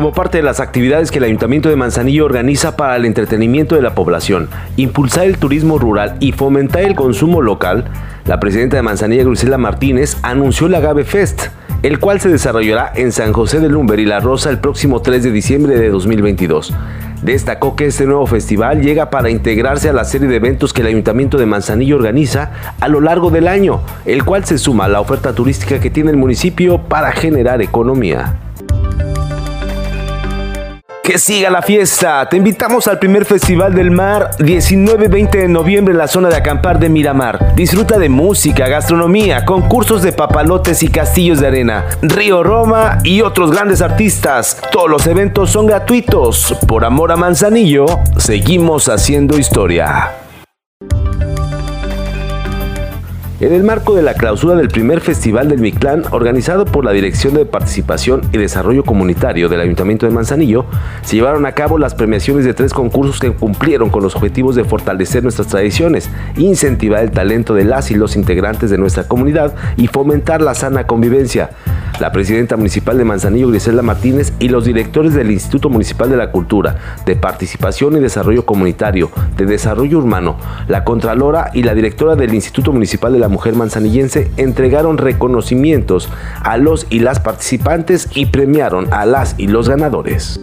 Como parte de las actividades que el Ayuntamiento de Manzanillo organiza para el entretenimiento de la población, impulsar el turismo rural y fomentar el consumo local, la presidenta de Manzanillo, Grisela Martínez, anunció el Agave Fest, el cual se desarrollará en San José de Lumber y La Rosa el próximo 3 de diciembre de 2022. Destacó que este nuevo festival llega para integrarse a la serie de eventos que el Ayuntamiento de Manzanillo organiza a lo largo del año, el cual se suma a la oferta turística que tiene el municipio para generar economía que siga la fiesta. Te invitamos al primer Festival del Mar 19-20 de noviembre en la zona de acampar de Miramar. Disfruta de música, gastronomía, concursos de papalotes y castillos de arena, Río Roma y otros grandes artistas. Todos los eventos son gratuitos. Por amor a Manzanillo, seguimos haciendo historia. En el marco de la clausura del primer Festival del Mictlán, organizado por la Dirección de Participación y Desarrollo Comunitario del Ayuntamiento de Manzanillo, se llevaron a cabo las premiaciones de tres concursos que cumplieron con los objetivos de fortalecer nuestras tradiciones, incentivar el talento de las y los integrantes de nuestra comunidad y fomentar la sana convivencia la presidenta municipal de Manzanillo, Grisela Martínez, y los directores del Instituto Municipal de la Cultura, de Participación y Desarrollo Comunitario, de Desarrollo Urbano, la Contralora y la directora del Instituto Municipal de la Mujer Manzanillense entregaron reconocimientos a los y las participantes y premiaron a las y los ganadores.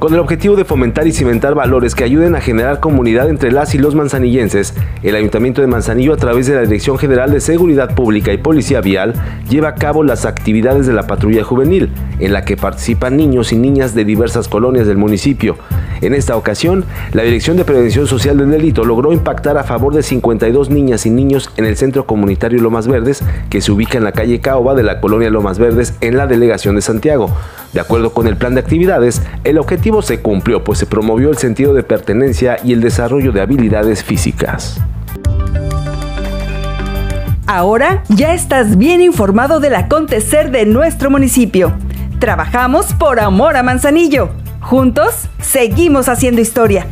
Con el objetivo de fomentar y cimentar valores que ayuden a generar comunidad entre las y los manzanillenses, el Ayuntamiento de Manzanillo, a través de la Dirección General de Seguridad Pública y Policía Vial, lleva a cabo las actividades de la patrulla juvenil, en la que participan niños y niñas de diversas colonias del municipio. En esta ocasión, la Dirección de Prevención Social del Delito logró impactar a favor de 52 niñas y niños en el Centro Comunitario Lomas Verdes, que se ubica en la calle Caoba de la colonia Lomas Verdes, en la delegación de Santiago. De acuerdo con el plan de actividades, el objetivo se cumplió, pues se promovió el sentido de pertenencia y el desarrollo de habilidades físicas. Ahora ya estás bien informado del acontecer de nuestro municipio. Trabajamos por amor a Manzanillo. Juntos, seguimos haciendo historia.